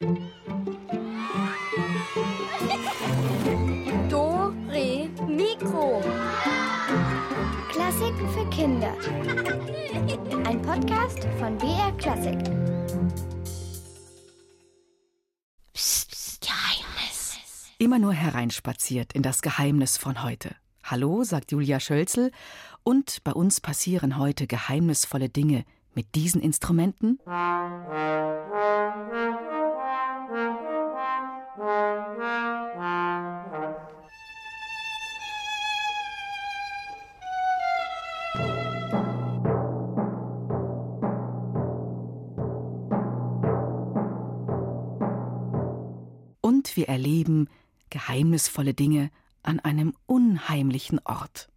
Do, Re, Mikro. Klassiken für Kinder. Ein Podcast von BR Klassik. Psst, psst, Geheimnis. Immer nur hereinspaziert in das Geheimnis von heute. Hallo, sagt Julia Schölzel. Und bei uns passieren heute geheimnisvolle Dinge mit diesen Instrumenten. Und wir erleben geheimnisvolle Dinge an einem unheimlichen Ort.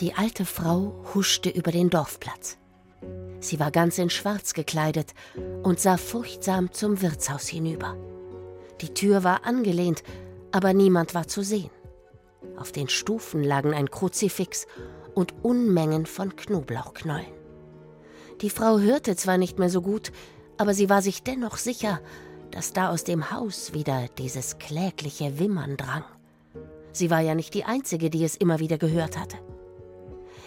Die alte Frau huschte über den Dorfplatz. Sie war ganz in Schwarz gekleidet und sah furchtsam zum Wirtshaus hinüber. Die Tür war angelehnt, aber niemand war zu sehen. Auf den Stufen lagen ein Kruzifix und Unmengen von Knoblauchknollen. Die Frau hörte zwar nicht mehr so gut, aber sie war sich dennoch sicher, dass da aus dem Haus wieder dieses klägliche Wimmern drang. Sie war ja nicht die Einzige, die es immer wieder gehört hatte.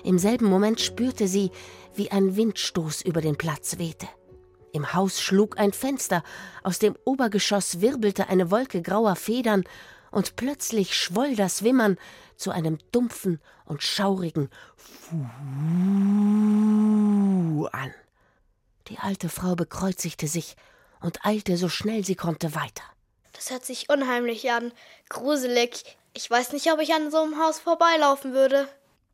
Im selben Moment spürte sie, wie ein Windstoß über den Platz wehte. Im Haus schlug ein Fenster, aus dem Obergeschoss wirbelte eine Wolke grauer Federn, und plötzlich schwoll das Wimmern zu einem dumpfen und schaurigen Fuh an. Die alte Frau bekreuzigte sich und eilte so schnell sie konnte weiter. Das hört sich unheimlich an. Gruselig. Ich weiß nicht, ob ich an so einem Haus vorbeilaufen würde.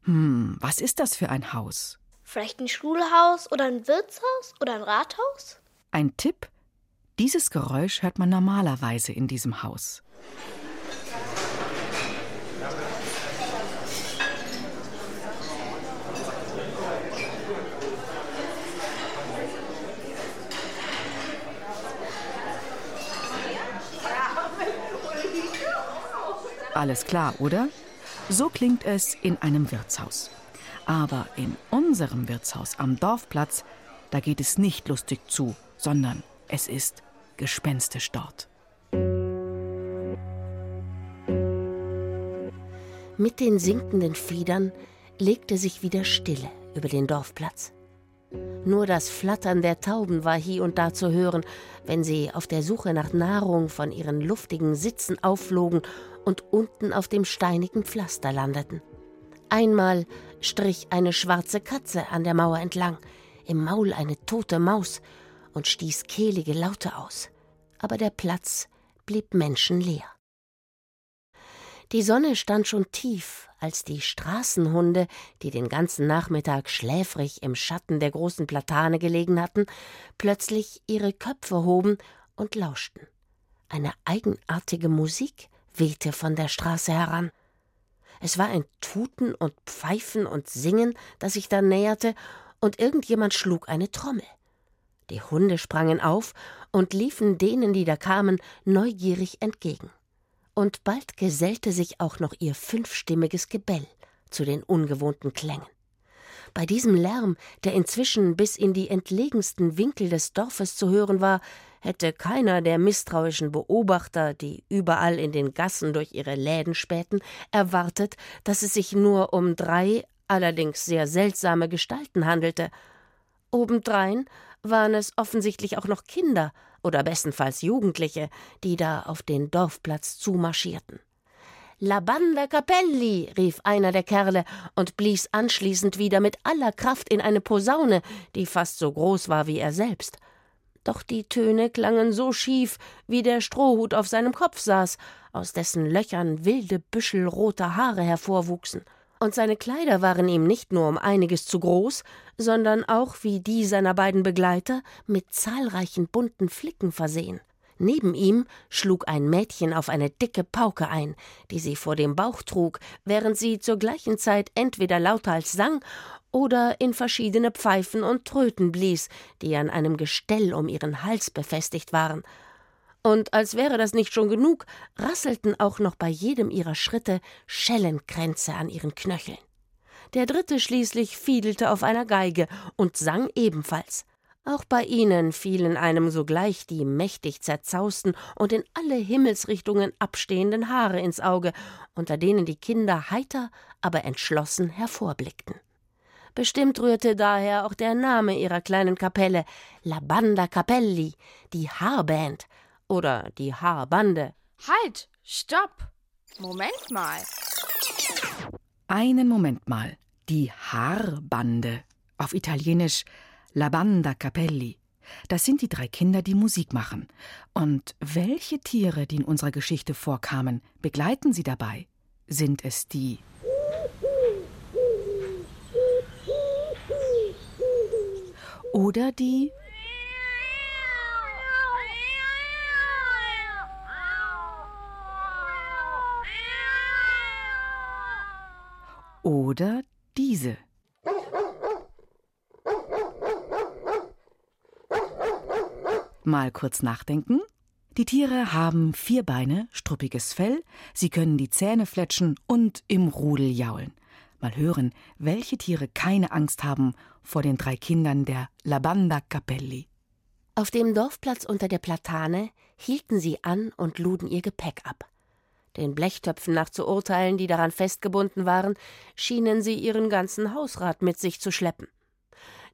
Hm, was ist das für ein Haus? Vielleicht ein Schulhaus oder ein Wirtshaus oder ein Rathaus? Ein Tipp? Dieses Geräusch hört man normalerweise in diesem Haus. Alles klar, oder? So klingt es in einem Wirtshaus. Aber in unserem Wirtshaus am Dorfplatz, da geht es nicht lustig zu, sondern es ist gespenstisch dort. Mit den sinkenden Federn legte sich wieder Stille über den Dorfplatz. Nur das Flattern der Tauben war hier und da zu hören, wenn sie auf der Suche nach Nahrung von ihren luftigen Sitzen aufflogen und unten auf dem steinigen Pflaster landeten. Einmal strich eine schwarze Katze an der Mauer entlang, im Maul eine tote Maus und stieß kehlige Laute aus. Aber der Platz blieb menschenleer. Die Sonne stand schon tief, als die Straßenhunde, die den ganzen Nachmittag schläfrig im Schatten der großen Platane gelegen hatten, plötzlich ihre Köpfe hoben und lauschten. Eine eigenartige Musik wehte von der Straße heran. Es war ein Tuten und Pfeifen und Singen, das sich da näherte, und irgendjemand schlug eine Trommel. Die Hunde sprangen auf und liefen denen, die da kamen, neugierig entgegen und bald gesellte sich auch noch ihr fünfstimmiges Gebell zu den ungewohnten Klängen. Bei diesem Lärm, der inzwischen bis in die entlegensten Winkel des Dorfes zu hören war, hätte keiner der misstrauischen Beobachter, die überall in den Gassen durch ihre Läden spähten, erwartet, dass es sich nur um drei allerdings sehr seltsame Gestalten handelte. Obendrein waren es offensichtlich auch noch Kinder oder bestenfalls Jugendliche, die da auf den Dorfplatz zumarschierten. La Banda Capelli, rief einer der Kerle und blies anschließend wieder mit aller Kraft in eine Posaune, die fast so groß war wie er selbst. Doch die Töne klangen so schief, wie der Strohhut auf seinem Kopf saß, aus dessen Löchern wilde Büschel roter Haare hervorwuchsen und seine Kleider waren ihm nicht nur um einiges zu groß, sondern auch wie die seiner beiden Begleiter mit zahlreichen bunten Flicken versehen. Neben ihm schlug ein Mädchen auf eine dicke Pauke ein, die sie vor dem Bauch trug, während sie zur gleichen Zeit entweder lauthals sang oder in verschiedene Pfeifen und Tröten blies, die an einem Gestell um ihren Hals befestigt waren, und als wäre das nicht schon genug, rasselten auch noch bei jedem ihrer Schritte Schellenkränze an ihren Knöcheln. Der dritte schließlich fiedelte auf einer Geige und sang ebenfalls. Auch bei ihnen fielen einem sogleich die mächtig zerzausten und in alle Himmelsrichtungen abstehenden Haare ins Auge, unter denen die Kinder heiter, aber entschlossen hervorblickten. Bestimmt rührte daher auch der Name ihrer kleinen Kapelle La Banda Capelli, die Haarband oder die Haarbande. Halt, stopp! Moment mal. Einen Moment mal. Die Haarbande. Auf Italienisch La Banda Capelli. Das sind die drei Kinder, die Musik machen. Und welche Tiere, die in unserer Geschichte vorkamen, begleiten sie dabei? Sind es die oder die oder diese. Mal kurz nachdenken. Die Tiere haben vier Beine, struppiges Fell, sie können die Zähne fletschen und im Rudel jaulen. Mal hören, welche Tiere keine Angst haben vor den drei Kindern der Labanda Capelli. Auf dem Dorfplatz unter der Platane hielten sie an und luden ihr Gepäck ab. Den Blechtöpfen nach zu urteilen, die daran festgebunden waren, schienen sie ihren ganzen Hausrat mit sich zu schleppen.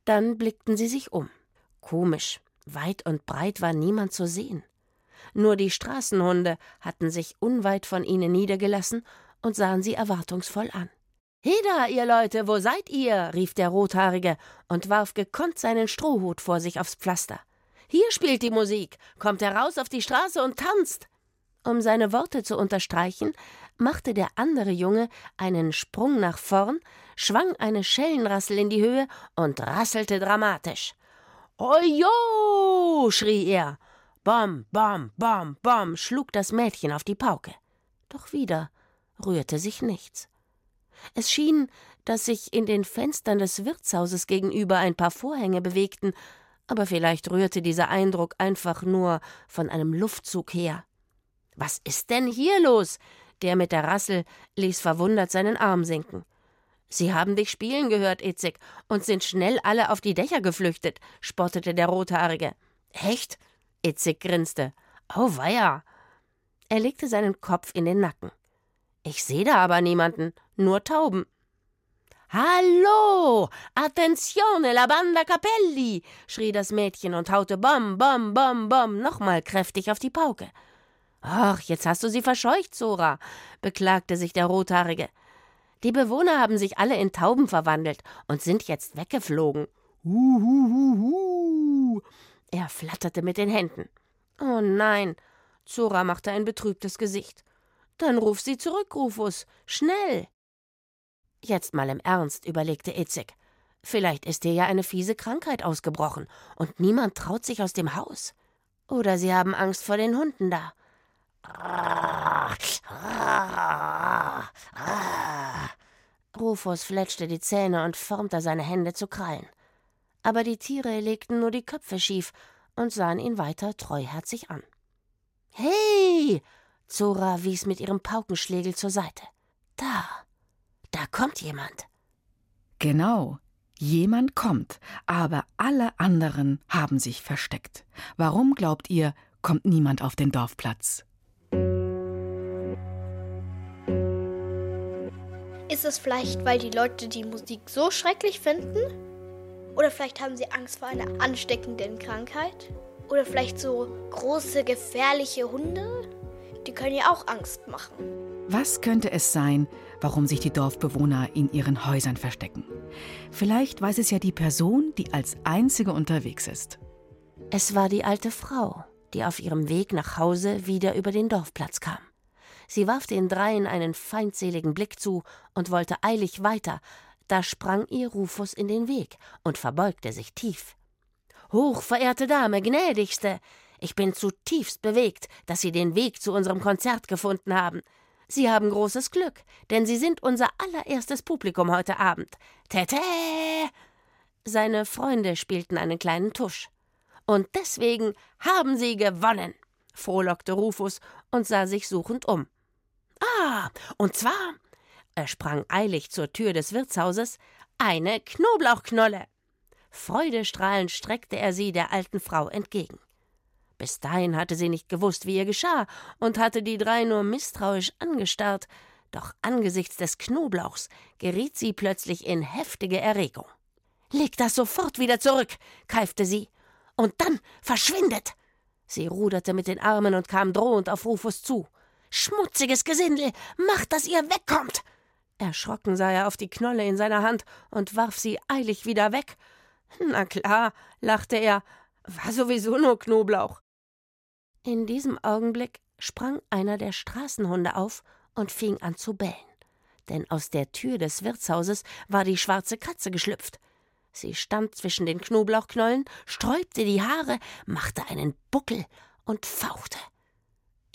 Dann blickten sie sich um. Komisch, weit und breit war niemand zu sehen. Nur die Straßenhunde hatten sich unweit von ihnen niedergelassen und sahen sie erwartungsvoll an. Heda, ihr Leute, wo seid ihr? rief der Rothaarige und warf gekonnt seinen Strohhut vor sich aufs Pflaster. Hier spielt die Musik, kommt heraus auf die Straße und tanzt. Um seine Worte zu unterstreichen, machte der andere Junge einen Sprung nach vorn, schwang eine Schellenrassel in die Höhe und rasselte dramatisch. Ojo! schrie er. Bom, bom, bom, bom, schlug das Mädchen auf die Pauke. Doch wieder rührte sich nichts. Es schien, dass sich in den Fenstern des Wirtshauses gegenüber ein paar Vorhänge bewegten, aber vielleicht rührte dieser Eindruck einfach nur von einem Luftzug her. Was ist denn hier los? Der mit der Rassel ließ verwundert seinen Arm sinken. Sie haben dich spielen gehört, Itzig, und sind schnell alle auf die Dächer geflüchtet, spottete der Rothaarige. Echt? Itzig grinste. Auweia! Er legte seinen Kopf in den Nacken. Ich sehe da aber niemanden, nur Tauben. Hallo! Attenzione, la banda Capelli! schrie das Mädchen und haute Bom, Bom, Bom, Bom nochmal kräftig auf die Pauke. Ach, jetzt hast du sie verscheucht, Zora, beklagte sich der Rothaarige. Die Bewohner haben sich alle in Tauben verwandelt und sind jetzt weggeflogen. Huhuhuhu. Er flatterte mit den Händen. Oh nein, Zora machte ein betrübtes Gesicht. Dann ruf sie zurück, Rufus, schnell. Jetzt mal im Ernst, überlegte Itzig. Vielleicht ist dir ja eine fiese Krankheit ausgebrochen und niemand traut sich aus dem Haus. Oder sie haben Angst vor den Hunden da. Rufus fletschte die Zähne und formte seine Hände zu Krallen. Aber die Tiere legten nur die Köpfe schief und sahen ihn weiter treuherzig an. Hey! Zora wies mit ihrem Paukenschlägel zur Seite. Da, da kommt jemand. Genau, jemand kommt, aber alle anderen haben sich versteckt. Warum glaubt ihr, kommt niemand auf den Dorfplatz? Ist es vielleicht, weil die Leute die Musik so schrecklich finden? Oder vielleicht haben sie Angst vor einer ansteckenden Krankheit? Oder vielleicht so große, gefährliche Hunde? Die können ja auch Angst machen. Was könnte es sein, warum sich die Dorfbewohner in ihren Häusern verstecken? Vielleicht weiß es ja die Person, die als einzige unterwegs ist. Es war die alte Frau, die auf ihrem Weg nach Hause wieder über den Dorfplatz kam. Sie warf den dreien einen feindseligen Blick zu und wollte eilig weiter, da sprang ihr Rufus in den Weg und verbeugte sich tief. Hochverehrte Dame, gnädigste, ich bin zutiefst bewegt, dass Sie den Weg zu unserem Konzert gefunden haben. Sie haben großes Glück, denn Sie sind unser allererstes Publikum heute Abend. Tete! Seine Freunde spielten einen kleinen Tusch. Und deswegen haben Sie gewonnen, frohlockte Rufus und sah sich suchend um. Ah, und zwar, er sprang eilig zur Tür des Wirtshauses, eine Knoblauchknolle. Freudestrahlend streckte er sie der alten Frau entgegen. Bis dahin hatte sie nicht gewusst, wie ihr geschah, und hatte die drei nur misstrauisch angestarrt, doch angesichts des Knoblauchs geriet sie plötzlich in heftige Erregung. Leg das sofort wieder zurück, keifte sie. Und dann verschwindet! Sie ruderte mit den Armen und kam drohend auf Rufus zu. Schmutziges Gesindel, macht, dass ihr wegkommt! Erschrocken sah er auf die Knolle in seiner Hand und warf sie eilig wieder weg. Na klar, lachte er, war sowieso nur Knoblauch. In diesem Augenblick sprang einer der Straßenhunde auf und fing an zu bellen. Denn aus der Tür des Wirtshauses war die schwarze Katze geschlüpft. Sie stand zwischen den Knoblauchknollen, sträubte die Haare, machte einen Buckel und fauchte.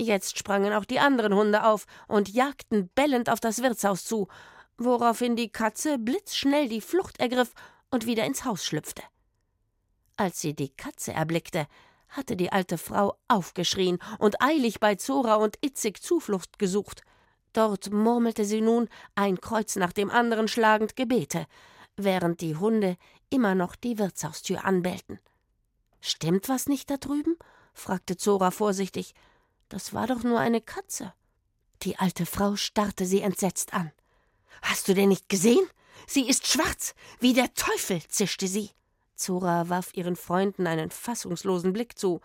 Jetzt sprangen auch die anderen Hunde auf und jagten bellend auf das Wirtshaus zu, woraufhin die Katze blitzschnell die Flucht ergriff und wieder ins Haus schlüpfte. Als sie die Katze erblickte, hatte die alte Frau aufgeschrien und eilig bei Zora und Itzig Zuflucht gesucht. Dort murmelte sie nun, ein Kreuz nach dem anderen schlagend Gebete, während die Hunde immer noch die Wirtshaustür anbellten. Stimmt was nicht da drüben? fragte Zora vorsichtig. Das war doch nur eine Katze. Die alte Frau starrte sie entsetzt an. Hast du denn nicht gesehen? Sie ist schwarz, wie der Teufel, zischte sie. Zora warf ihren Freunden einen fassungslosen Blick zu.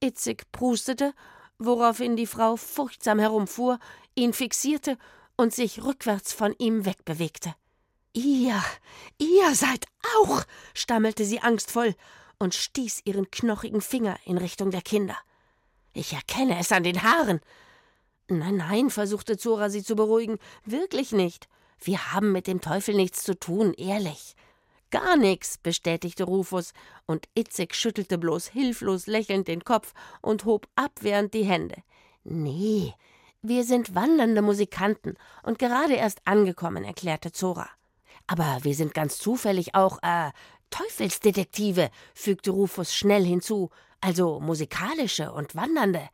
Itzig prustete, woraufhin die Frau furchtsam herumfuhr, ihn fixierte und sich rückwärts von ihm wegbewegte. Ihr, ihr seid auch, stammelte sie angstvoll und stieß ihren knochigen Finger in Richtung der Kinder. Ich erkenne es an den Haaren. Nein, nein, versuchte Zora sie zu beruhigen. Wirklich nicht. Wir haben mit dem Teufel nichts zu tun, ehrlich. Gar nichts, bestätigte Rufus, und Itzig schüttelte bloß hilflos lächelnd den Kopf und hob abwehrend die Hände. Nee, wir sind wandernde Musikanten und gerade erst angekommen, erklärte Zora. Aber wir sind ganz zufällig auch, äh, Teufelsdetektive, fügte Rufus schnell hinzu, also musikalische und wandernde.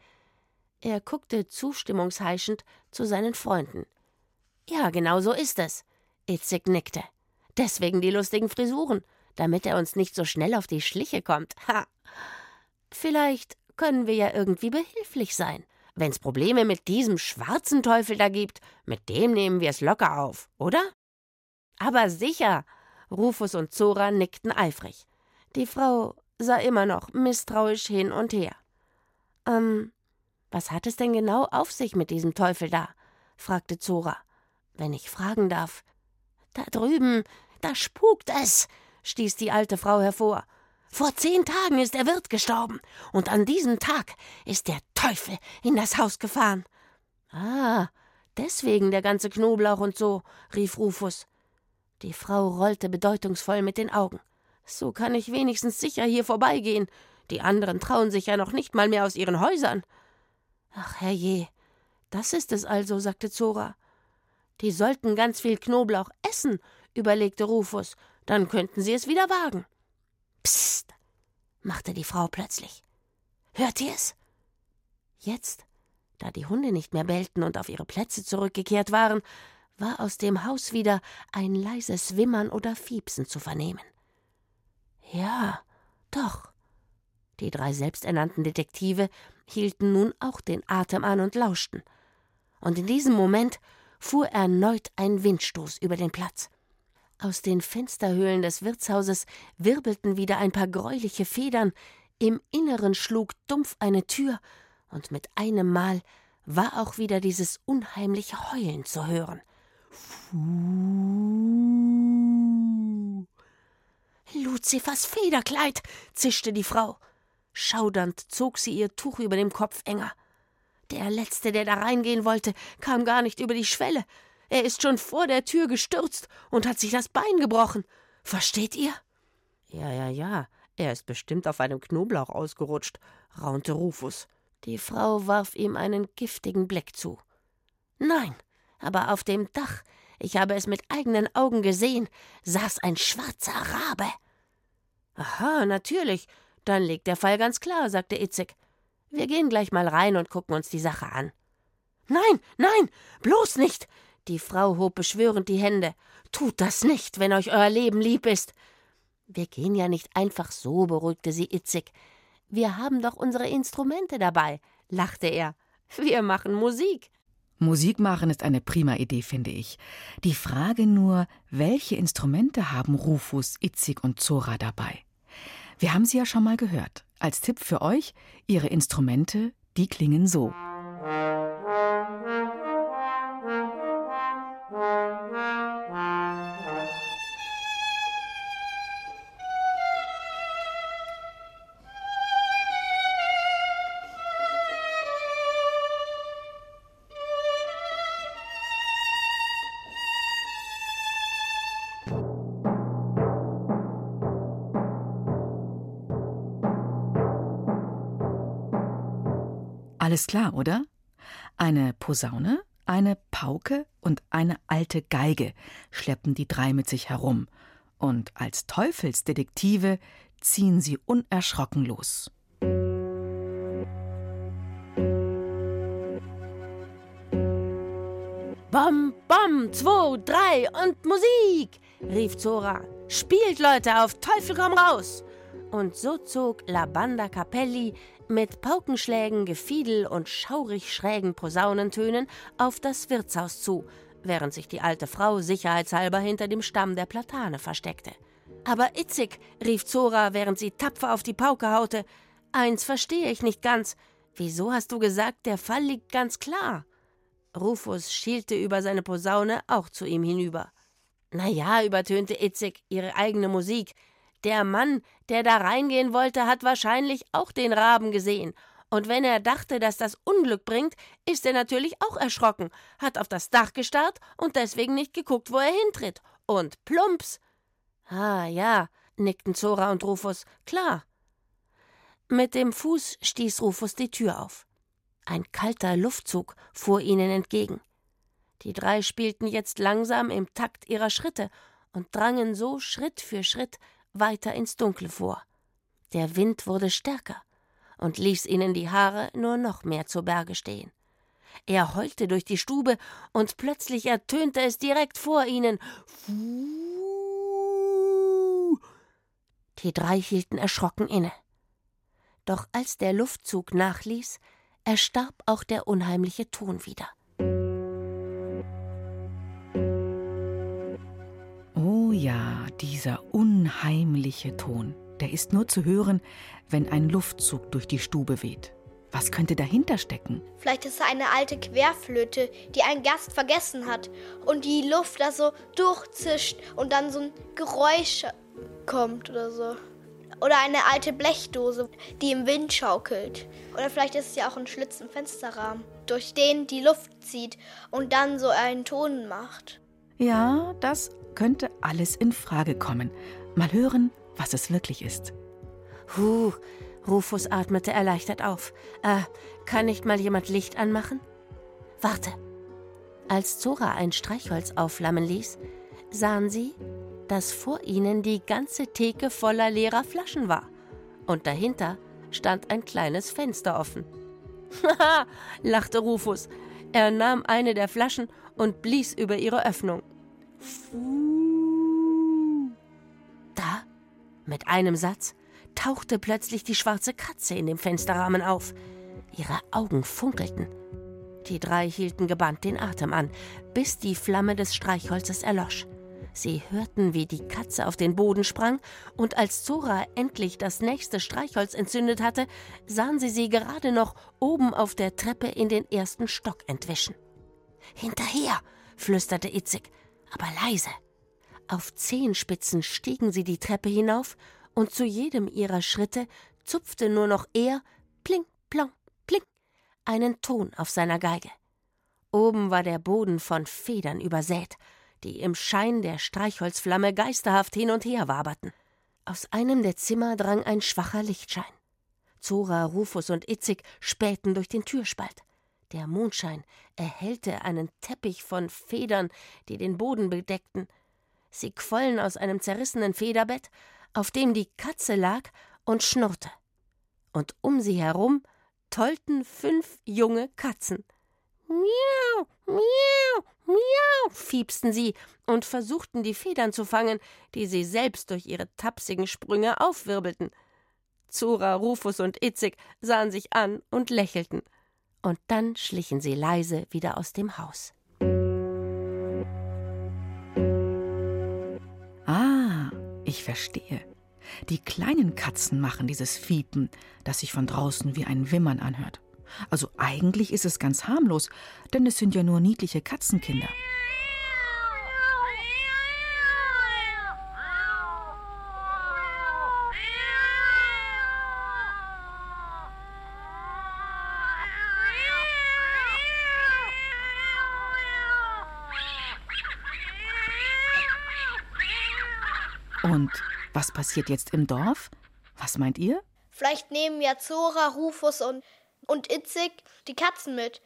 Er guckte zustimmungsheischend zu seinen Freunden. Ja, genau so ist es. Itzig nickte. Deswegen die lustigen Frisuren, damit er uns nicht so schnell auf die Schliche kommt. Ha. Vielleicht können wir ja irgendwie behilflich sein. Wenn's Probleme mit diesem schwarzen Teufel da gibt, mit dem nehmen wir es locker auf, oder? Aber sicher. Rufus und Zora nickten eifrig. Die Frau sah immer noch misstrauisch hin und her. Ähm, was hat es denn genau auf sich mit diesem Teufel da? fragte Zora. Wenn ich fragen darf. Da drüben, da spukt es, stieß die alte Frau hervor. Vor zehn Tagen ist der Wirt gestorben, und an diesem Tag ist der Teufel in das Haus gefahren. Ah, deswegen der ganze Knoblauch und so, rief Rufus. Die Frau rollte bedeutungsvoll mit den Augen. So kann ich wenigstens sicher hier vorbeigehen. Die anderen trauen sich ja noch nicht mal mehr aus ihren Häusern. Ach, herrje, das ist es also, sagte Zora. Die sollten ganz viel Knoblauch essen, überlegte Rufus, dann könnten sie es wieder wagen. Psst, machte die Frau plötzlich. Hört ihr es? Jetzt, da die Hunde nicht mehr bellten und auf ihre Plätze zurückgekehrt waren, war aus dem Haus wieder ein leises Wimmern oder Fiepsen zu vernehmen. Ja, doch. Die drei selbsternannten Detektive hielten nun auch den Atem an und lauschten. Und in diesem Moment fuhr erneut ein Windstoß über den Platz. Aus den Fensterhöhlen des Wirtshauses wirbelten wieder ein paar greuliche Federn, im Inneren schlug dumpf eine Tür, und mit einem Mal war auch wieder dieses unheimliche Heulen zu hören. Luzifers Federkleid, zischte die Frau. Schaudernd zog sie ihr Tuch über dem Kopf enger. Der Letzte, der da reingehen wollte, kam gar nicht über die Schwelle. Er ist schon vor der Tür gestürzt und hat sich das Bein gebrochen. Versteht ihr? Ja, ja, ja. Er ist bestimmt auf einem Knoblauch ausgerutscht, raunte Rufus. Die Frau warf ihm einen giftigen Blick zu. Nein, aber auf dem Dach, ich habe es mit eigenen Augen gesehen, saß ein schwarzer Rabe. Aha, natürlich. Dann liegt der Fall ganz klar, sagte Itzig. Wir gehen gleich mal rein und gucken uns die Sache an. Nein, nein, bloß nicht. Die Frau hob beschwörend die Hände. Tut das nicht, wenn euch euer Leben lieb ist. Wir gehen ja nicht einfach so, beruhigte sie Itzig. Wir haben doch unsere Instrumente dabei, lachte er. Wir machen Musik. Musik machen ist eine prima Idee, finde ich. Die Frage nur, welche Instrumente haben Rufus, Itzig und Zora dabei? Wir haben sie ja schon mal gehört. Als Tipp für euch, ihre Instrumente, die klingen so. Alles klar, oder? Eine Posaune, eine Pauke und eine alte Geige schleppen die drei mit sich herum, und als Teufelsdetektive ziehen sie unerschrocken los. Bom, bom, zwei, drei und Musik, rief Zora. Spielt, Leute, auf Teufel komm raus! Und so zog La Banda Capelli mit Paukenschlägen, Gefiedel und schaurig schrägen Posaunentönen auf das Wirtshaus zu, während sich die alte Frau sicherheitshalber hinter dem Stamm der Platane versteckte. Aber Itzig, rief Zora, während sie tapfer auf die Pauke haute, eins verstehe ich nicht ganz. Wieso hast du gesagt, der Fall liegt ganz klar? Rufus schielte über seine Posaune auch zu ihm hinüber. Na ja, übertönte Itzig ihre eigene Musik. Der Mann, der da reingehen wollte, hat wahrscheinlich auch den Raben gesehen. Und wenn er dachte, dass das Unglück bringt, ist er natürlich auch erschrocken, hat auf das Dach gestarrt und deswegen nicht geguckt, wo er hintritt. Und plumps! Ah, ja, nickten Zora und Rufus, klar. Mit dem Fuß stieß Rufus die Tür auf. Ein kalter Luftzug fuhr ihnen entgegen. Die drei spielten jetzt langsam im Takt ihrer Schritte und drangen so Schritt für Schritt weiter ins Dunkle vor. Der Wind wurde stärker und ließ ihnen die Haare nur noch mehr zu Berge stehen. Er heulte durch die Stube, und plötzlich ertönte es direkt vor ihnen. Fuh! Die drei hielten erschrocken inne. Doch als der Luftzug nachließ, erstarb auch der unheimliche Ton wieder. Ja, dieser unheimliche Ton. Der ist nur zu hören, wenn ein Luftzug durch die Stube weht. Was könnte dahinter stecken? Vielleicht ist es eine alte Querflöte, die ein Gast vergessen hat und die Luft da so durchzischt und dann so ein Geräusch kommt oder so. Oder eine alte Blechdose, die im Wind schaukelt. Oder vielleicht ist es ja auch ein Schlitz im Fensterrahmen, durch den die Luft zieht und dann so einen Ton macht. Ja, das könnte alles in Frage kommen. Mal hören, was es wirklich ist. Huh, Rufus atmete erleichtert auf. Äh, kann nicht mal jemand Licht anmachen? Warte. Als Zora ein Streichholz aufflammen ließ, sahen sie, dass vor ihnen die ganze Theke voller leerer Flaschen war. Und dahinter stand ein kleines Fenster offen. Haha, lachte Rufus. Er nahm eine der Flaschen und blies über ihre Öffnung. Da, mit einem Satz, tauchte plötzlich die schwarze Katze in dem Fensterrahmen auf. Ihre Augen funkelten. Die drei hielten gebannt den Atem an, bis die Flamme des Streichholzes erlosch. Sie hörten, wie die Katze auf den Boden sprang, und als Zora endlich das nächste Streichholz entzündet hatte, sahen sie sie gerade noch oben auf der Treppe in den ersten Stock entwischen. Hinterher, flüsterte Itzig, aber leise. Auf Zehenspitzen stiegen sie die Treppe hinauf, und zu jedem ihrer Schritte zupfte nur noch er, pling, plong, pling, einen Ton auf seiner Geige. Oben war der Boden von Federn übersät, die im Schein der Streichholzflamme geisterhaft hin und her waberten. Aus einem der Zimmer drang ein schwacher Lichtschein. Zora, Rufus und Itzig spähten durch den Türspalt. Der Mondschein erhellte einen Teppich von Federn, die den Boden bedeckten. Sie quollen aus einem zerrissenen Federbett, auf dem die Katze lag und schnurrte. Und um sie herum tollten fünf junge Katzen. Miau, miau, Miau, fiepsten sie und versuchten die Federn zu fangen, die sie selbst durch ihre tapsigen Sprünge aufwirbelten. Zora, Rufus und Itzig sahen sich an und lächelten. Und dann schlichen sie leise wieder aus dem Haus. Verstehe. Die kleinen Katzen machen dieses Fiepen, das sich von draußen wie ein Wimmern anhört. Also eigentlich ist es ganz harmlos, denn es sind ja nur niedliche Katzenkinder. Und was passiert jetzt im Dorf? Was meint ihr? Vielleicht nehmen ja Zora, Rufus und, und Itzig die Katzen mit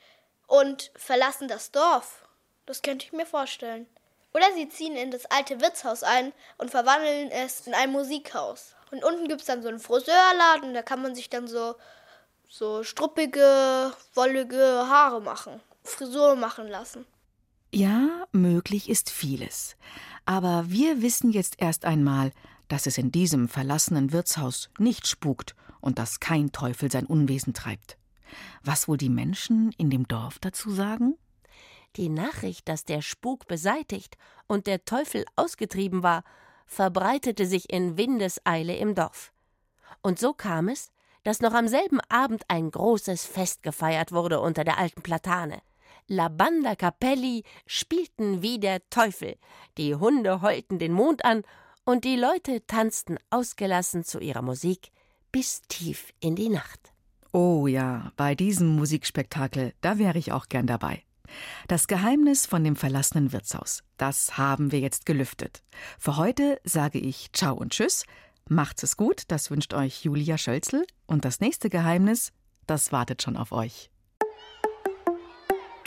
und verlassen das Dorf. Das könnte ich mir vorstellen. Oder sie ziehen in das alte Wirtshaus ein und verwandeln es in ein Musikhaus. Und unten gibt es dann so einen Friseurladen, da kann man sich dann so, so struppige, wollige Haare machen, Frisur machen lassen. Ja, möglich ist vieles. Aber wir wissen jetzt erst einmal, dass es in diesem verlassenen Wirtshaus nicht spukt und dass kein Teufel sein Unwesen treibt. Was wohl die Menschen in dem Dorf dazu sagen? Die Nachricht, dass der Spuk beseitigt und der Teufel ausgetrieben war, verbreitete sich in Windeseile im Dorf. Und so kam es, dass noch am selben Abend ein großes Fest gefeiert wurde unter der alten Platane. La Banda Capelli spielten wie der Teufel, die Hunde heulten den Mond an und die Leute tanzten ausgelassen zu ihrer Musik bis tief in die Nacht. Oh ja, bei diesem Musikspektakel, da wäre ich auch gern dabei. Das Geheimnis von dem verlassenen Wirtshaus, das haben wir jetzt gelüftet. Für heute sage ich Ciao und Tschüss. Macht's es gut, das wünscht euch Julia Schölzel. Und das nächste Geheimnis, das wartet schon auf euch.